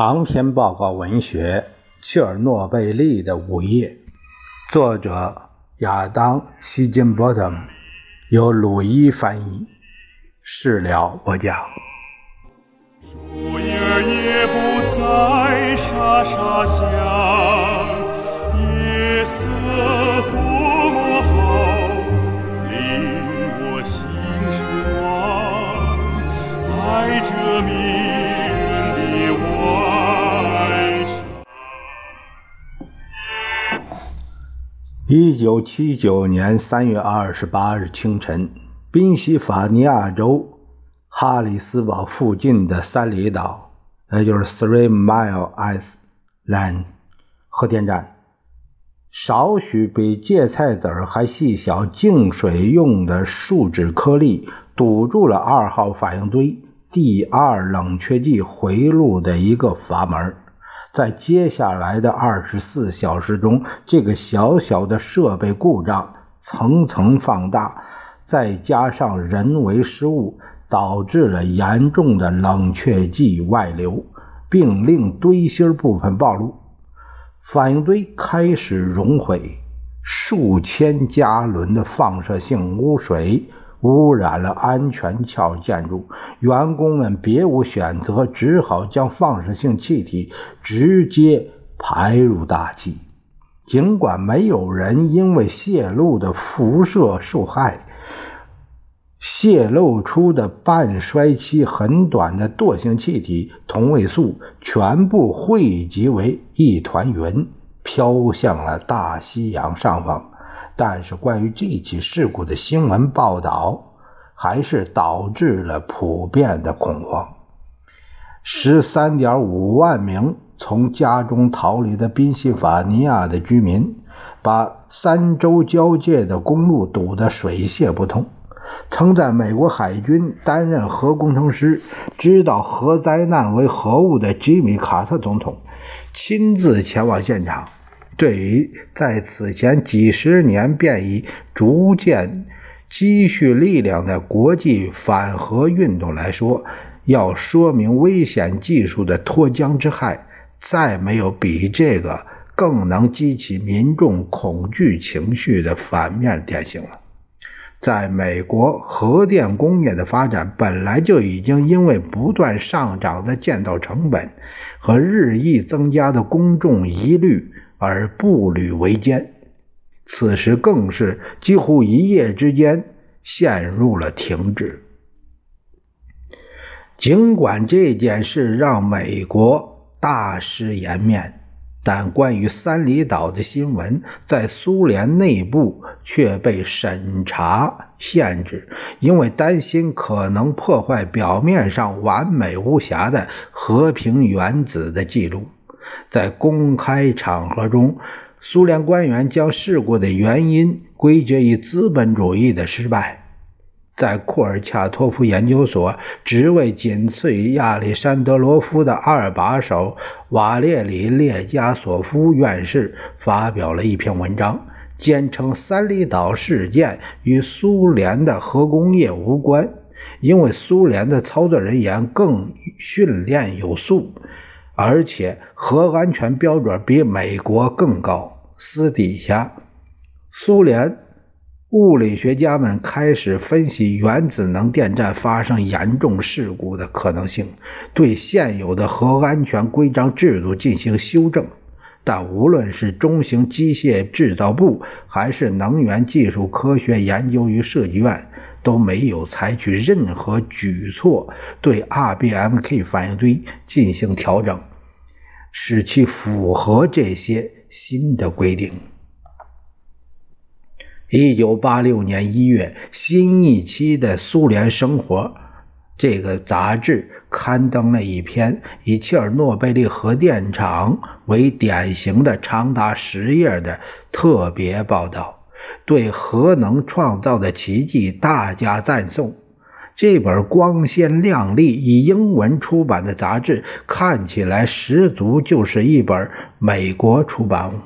长篇报告文学《切尔诺贝利的午夜》，作者亚当·希金波特，由鲁伊翻译，释了播讲。树叶也不再沙沙响，夜色多么好，令我心神往，在这迷。一九七九年三月二十八日清晨，宾夕法尼亚州哈里斯堡附近的三里岛，也就是 Three Mile Island 核电站，少许比芥菜籽还细小、净水用的树脂颗粒堵住了二号反应堆第二冷却剂回路的一个阀门。在接下来的二十四小时中，这个小小的设备故障层层放大，再加上人为失误，导致了严重的冷却剂外流，并令堆芯部分暴露，反应堆开始熔毁，数千加仑的放射性污水。污染了安全桥建筑，员工们别无选择，只好将放射性气体直接排入大气。尽管没有人因为泄露的辐射受害，泄露出的半衰期很短的惰性气体同位素全部汇集为一团云，飘向了大西洋上方。但是，关于这起事故的新闻报道，还是导致了普遍的恐慌。十三点五万名从家中逃离的宾夕法尼亚的居民，把三州交界的公路堵得水泄不通。曾在美国海军担任核工程师、知道核灾难为何物的吉米·卡特总统，亲自前往现场。对于在此前几十年便已逐渐积蓄力量的国际反核运动来说，要说明危险技术的脱缰之害，再没有比这个更能激起民众恐惧情绪的反面典型了。在美国，核电工业的发展本来就已经因为不断上涨的建造成本和日益增加的公众疑虑。而步履维艰，此时更是几乎一夜之间陷入了停滞。尽管这件事让美国大失颜面，但关于三里岛的新闻在苏联内部却被审查限制，因为担心可能破坏表面上完美无瑕的和平原子的记录。在公开场合中，苏联官员将事故的原因归结于资本主义的失败。在库尔恰托夫研究所，职位仅次于亚历山德罗夫的二把手瓦列里列加索夫院士发表了一篇文章，坚称三里岛事件与苏联的核工业无关，因为苏联的操作人员更训练有素。而且核安全标准比美国更高。私底下，苏联物理学家们开始分析原子能电站发生严重事故的可能性，对现有的核安全规章制度进行修正。但无论是中型机械制造部，还是能源技术科学研究与设计院，都没有采取任何举措对 RBMK 反应堆进行调整。使其符合这些新的规定。一九八六年一月，新一期的《苏联生活》这个杂志刊登了一篇以切尔诺贝利核电厂为典型的长达十页的特别报道，对核能创造的奇迹大加赞颂。这本光鲜亮丽以英文出版的杂志看起来十足就是一本美国出版物，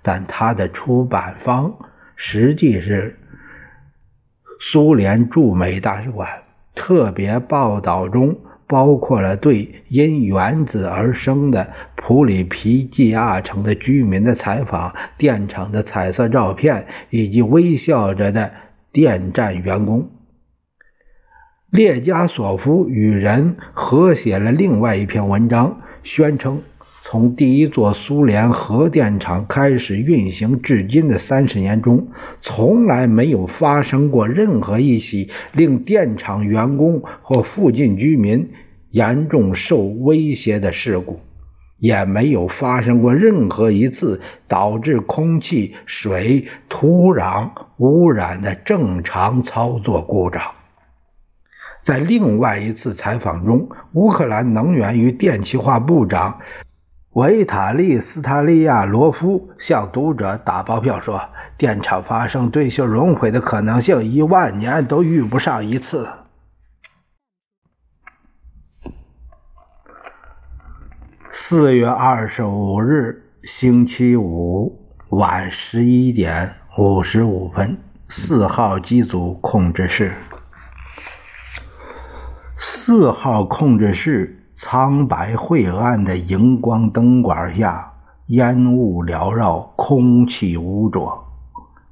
但它的出版方实际是苏联驻美大使馆。特别报道中包括了对因原子而生的普里皮季亚城的居民的采访、电厂的彩色照片以及微笑着的电站员工。列加索夫与人合写了另外一篇文章，宣称。从第一座苏联核电厂开始运行至今的三十年中，从来没有发生过任何一起令电厂员工或附近居民严重受威胁的事故，也没有发生过任何一次导致空气、水、土壤污染的正常操作故障。在另外一次采访中，乌克兰能源与电气化部长。维塔利·斯塔利亚罗夫向读者打包票说：“电厂发生堆芯熔毁的可能性，一万年都遇不上一次。”四月二十五日，星期五晚十一点五十五分，四号机组控制室，四号控制室。苍白晦暗的荧光灯管下，烟雾缭绕，空气污浊。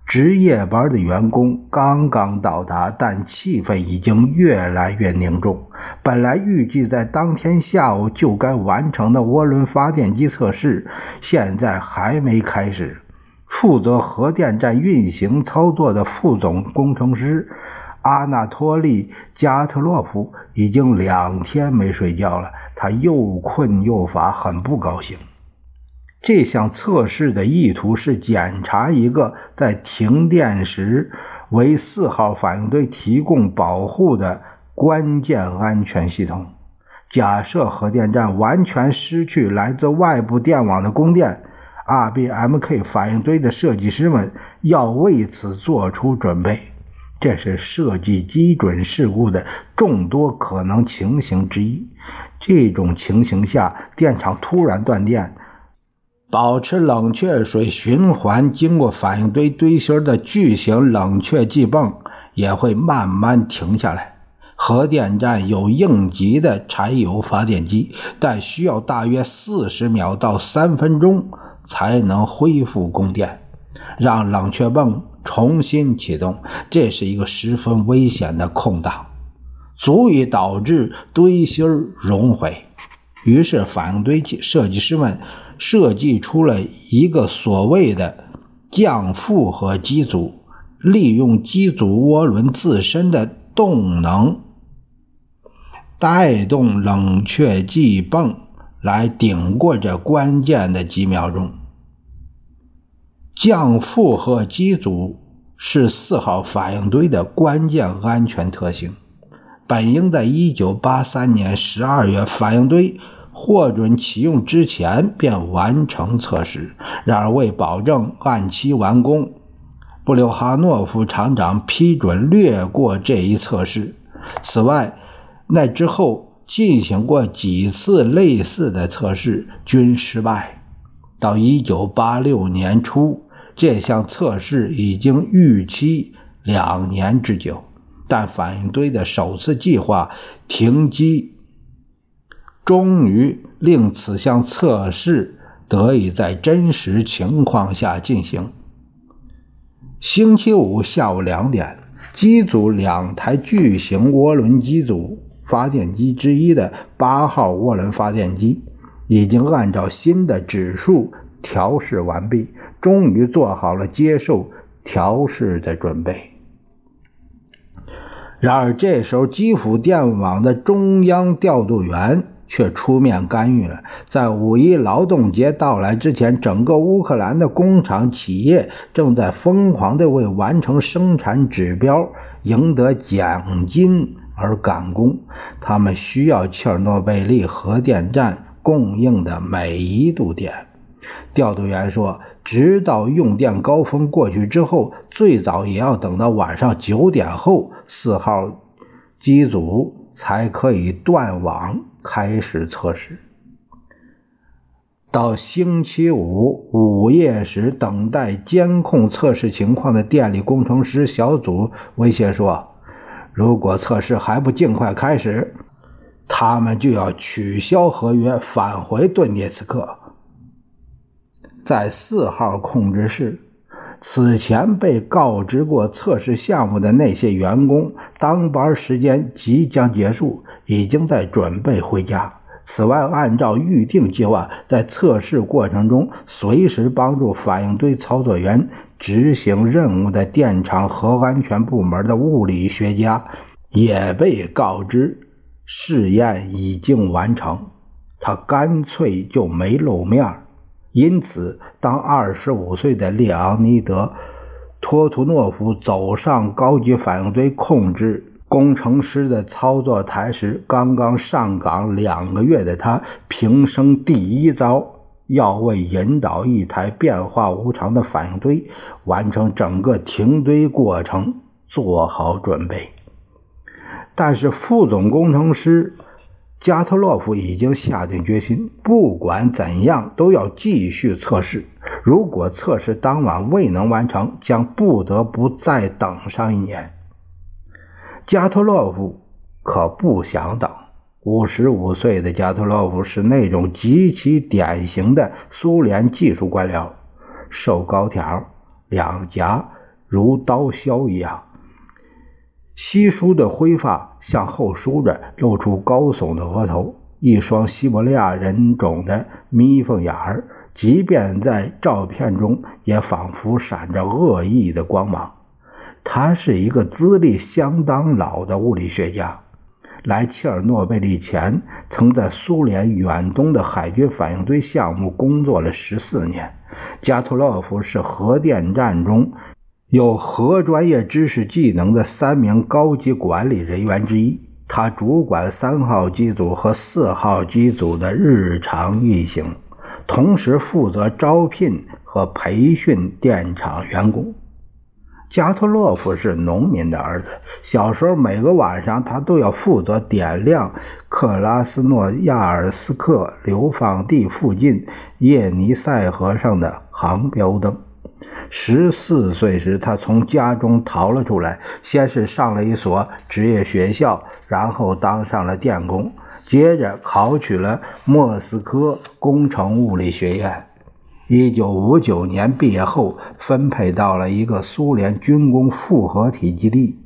值夜班的员工刚刚到达，但气氛已经越来越凝重。本来预计在当天下午就该完成的涡轮发电机测试，现在还没开始。负责核电站运行操作的副总工程师。阿纳托利·加特洛夫已经两天没睡觉了，他又困又乏，很不高兴。这项测试的意图是检查一个在停电时为四号反应堆提供保护的关键安全系统。假设核电站完全失去来自外部电网的供电，RBMK 反应堆的设计师们要为此做出准备。这是设计基准事故的众多可能情形之一。这种情形下，电厂突然断电，保持冷却水循环经过反应堆堆芯的巨型冷却剂泵也会慢慢停下来。核电站有应急的柴油发电机，但需要大约四十秒到三分钟才能恢复供电，让冷却泵。重新启动，这是一个十分危险的空档，足以导致堆芯熔毁。于是，反应堆设计师们设计出了一个所谓的降负荷机组，利用机组涡轮自身的动能，带动冷却剂泵来顶过这关键的几秒钟。降负荷机组是四号反应堆的关键安全特性，本应在1983年12月反应堆获准启用之前便完成测试。然而，为保证按期完工，布留哈诺夫厂长批准略过这一测试。此外，那之后进行过几次类似的测试均失败。到1986年初。这项测试已经预期两年之久，但反应堆的首次计划停机，终于令此项测试得以在真实情况下进行。星期五下午两点，机组两台巨型涡轮机组发电机之一的八号涡轮发电机已经按照新的指数调试完毕。终于做好了接受调试的准备。然而，这时候基辅电网的中央调度员却出面干预了。在五一劳动节到来之前，整个乌克兰的工厂企业正在疯狂地为完成生产指标、赢得奖金而赶工。他们需要切尔诺贝利核电站供应的每一度电。调度员说。直到用电高峰过去之后，最早也要等到晚上九点后，四号机组才可以断网开始测试。到星期五午夜时，等待监控测试情况的电力工程师小组威胁说：“如果测试还不尽快开始，他们就要取消合约，返回顿涅茨克。在四号控制室，此前被告知过测试项目的那些员工，当班时间即将结束，已经在准备回家。此外，按照预定计划，在测试过程中随时帮助反应堆操作员执行任务的电厂核安全部门的物理学家也被告知。试验已经完成，他干脆就没露面因此，当二十五岁的列昂尼德·托图诺夫走上高级反应堆控制工程师的操作台时，刚刚上岗两个月的他，平生第一遭要为引导一台变化无常的反应堆完成整个停堆过程做好准备。但是副总工程师加特洛夫已经下定决心，不管怎样都要继续测试。如果测试当晚未能完成，将不得不再等上一年。加特洛夫可不想等。五十五岁的加特洛夫是那种极其典型的苏联技术官僚，瘦高条，两颊如刀削一样。稀疏的灰发向后梳着，露出高耸的额头，一双西伯利亚人种的眯缝眼儿，即便在照片中也仿佛闪着恶意的光芒。他是一个资历相当老的物理学家，来切尔诺贝利前曾在苏联远东的海军反应堆项目工作了十四年。加图洛夫是核电站中。有核专业知识技能的三名高级管理人员之一，他主管三号机组和四号机组的日常运行，同时负责招聘和培训电厂员工。加特洛夫是农民的儿子，小时候每个晚上他都要负责点亮克拉斯诺亚尔斯克流放地附近叶尼塞河上的航标灯。十四岁时，他从家中逃了出来，先是上了一所职业学校，然后当上了电工，接着考取了莫斯科工程物理学院。一九五九年毕业后，分配到了一个苏联军工复合体基地，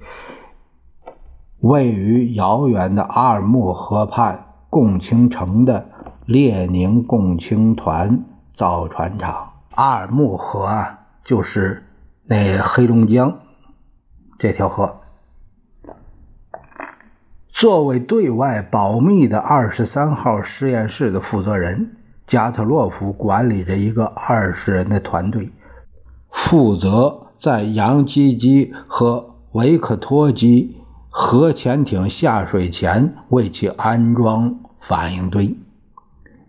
位于遥远的阿尔木河畔共青城的列宁共青团造船厂。阿尔木河啊。就是那黑龙江这条河。作为对外保密的二十三号实验室的负责人，加特洛夫管理着一个二十人的团队，负责在扬基基和维克托基核潜艇下水前为其安装反应堆。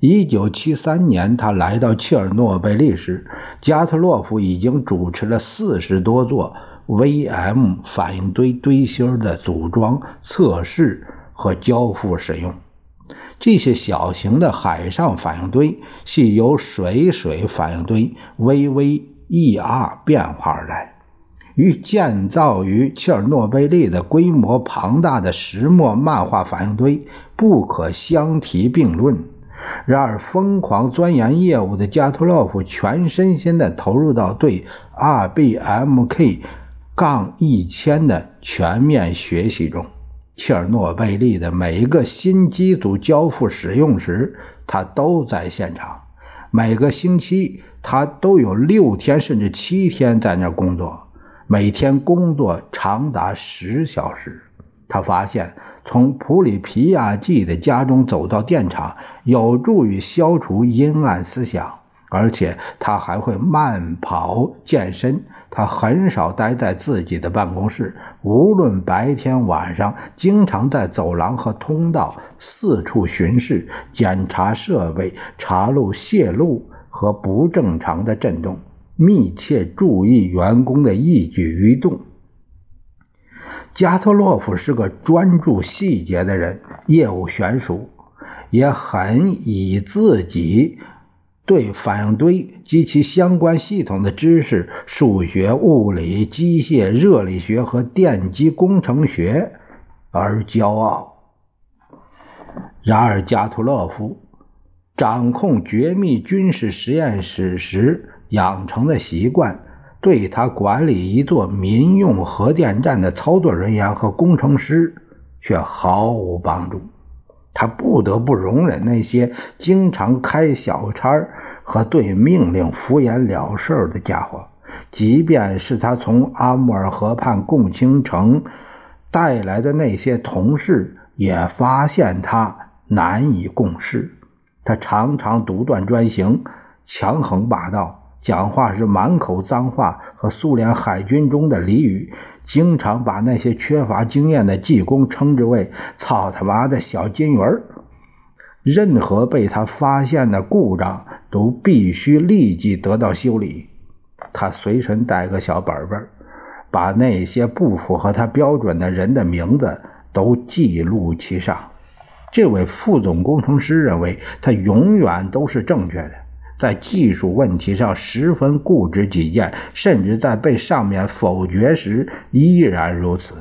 一九七三年，他来到切尔诺贝利时，加特洛夫已经主持了四十多座 VM 反应堆堆芯的组装、测试和交付使用。这些小型的海上反应堆系由水水反应堆 VVER 变化而来，与建造于切尔诺贝利的规模庞大的石墨漫画反应堆不可相提并论。然而，疯狂钻研业务的加特洛夫全身心地投入到对 RBMK- 杠一千的全面学习中。切尔诺贝利的每一个新机组交付使用时，他都在现场。每个星期，他都有六天甚至七天在那儿工作，每天工作长达十小时。他发现，从普里皮亚季的家中走到电厂，有助于消除阴暗思想。而且，他还会慢跑、健身。他很少待在自己的办公室，无论白天晚上，经常在走廊和通道四处巡视，检查设备，查漏泄露和不正常的震动，密切注意员工的一举一动。加特洛夫是个专注细节的人，业务娴熟，也很以自己对反应堆及其相关系统的知识——数学、物理、机械、热力学和电机工程学——而骄傲。然而，加图洛夫掌控绝密军事实验室时养成的习惯，对他管理一座民用核电站的操作人员和工程师却毫无帮助。他不得不容忍那些经常开小差和对命令敷衍了事的家伙，即便是他从阿穆尔河畔共青城带来的那些同事，也发现他难以共事。他常常独断专行、强横霸道，讲话是满口脏话和苏联海军中的俚语，经常把那些缺乏经验的技工称之为“操他妈的小金鱼儿”。任何被他发现的故障都必须立即得到修理。他随身带个小本本，把那些不符合他标准的人的名字都记录其上。这位副总工程师认为他永远都是正确的，在技术问题上十分固执己见，甚至在被上面否决时依然如此。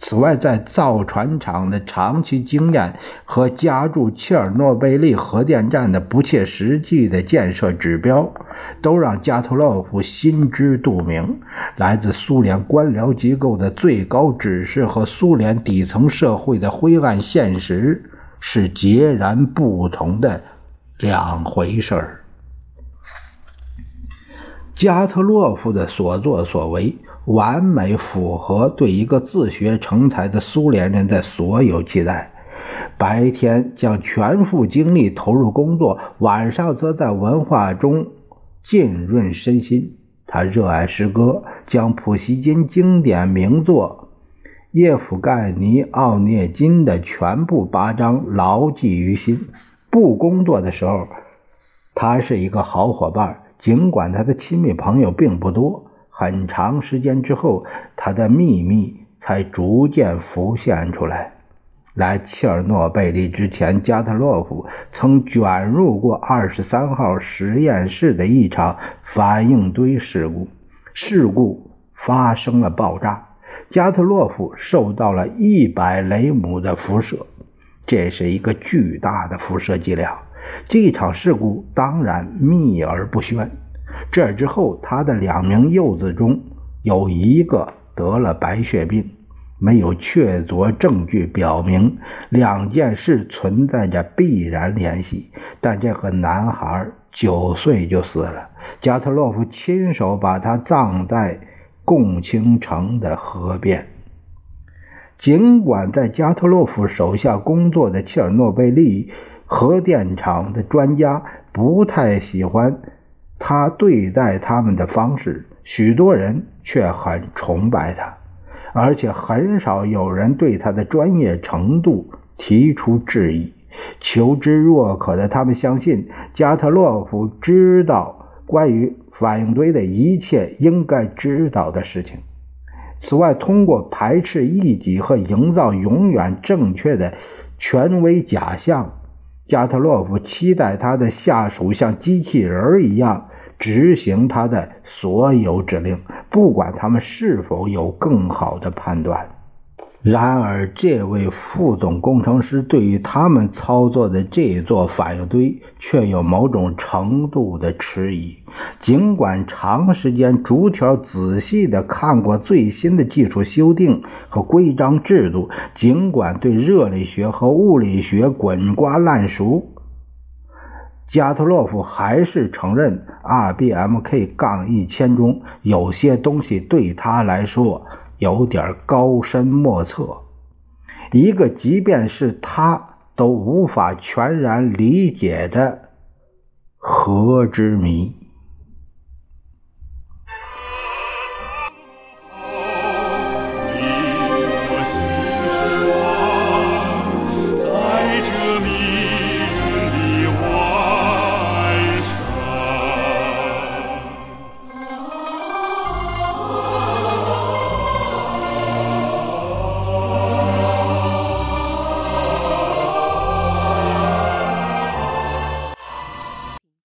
此外，在造船厂的长期经验和加注切尔诺贝利核电站的不切实际的建设指标，都让加特洛夫心知肚明。来自苏联官僚机构的最高指示和苏联底层社会的灰暗现实是截然不同的两回事儿。加特洛夫的所作所为。完美符合对一个自学成才的苏联人的所有期待。白天将全副精力投入工作，晚上则在文化中浸润身心。他热爱诗歌，将普希金经典名作《叶甫盖尼奥涅金》的全部八章牢记于心。不工作的时候，他是一个好伙伴，尽管他的亲密朋友并不多。很长时间之后，他的秘密才逐渐浮现出来。来切尔诺贝利之前，加特洛夫曾卷入过二十三号实验室的一场反应堆事故。事故发生了爆炸，加特洛夫受到了一百雷姆的辐射，这是一个巨大的辐射剂量。这场事故当然秘而不宣。这之后，他的两名幼子中有一个得了白血病，没有确凿证据表明两件事存在着必然联系。但这个男孩九岁就死了，加特洛夫亲手把他葬在共青城的河边。尽管在加特洛夫手下工作的切尔诺贝利核电厂的专家不太喜欢。他对待他们的方式，许多人却很崇拜他，而且很少有人对他的专业程度提出质疑。求知若渴的他们相信，加特洛夫知道关于反应堆的一切应该知道的事情。此外，通过排斥异己和营造永远正确的权威假象。加特洛夫期待他的下属像机器人一样执行他的所有指令，不管他们是否有更好的判断。然而，这位副总工程师对于他们操作的这座反应堆却有某种程度的迟疑。尽管长时间逐条仔细地看过最新的技术修订和规章制度，尽管对热力学和物理学滚瓜烂熟，加特洛夫还是承认 RBMK- 杠一千中有些东西对他来说。有点高深莫测，一个即便是他都无法全然理解的核之谜。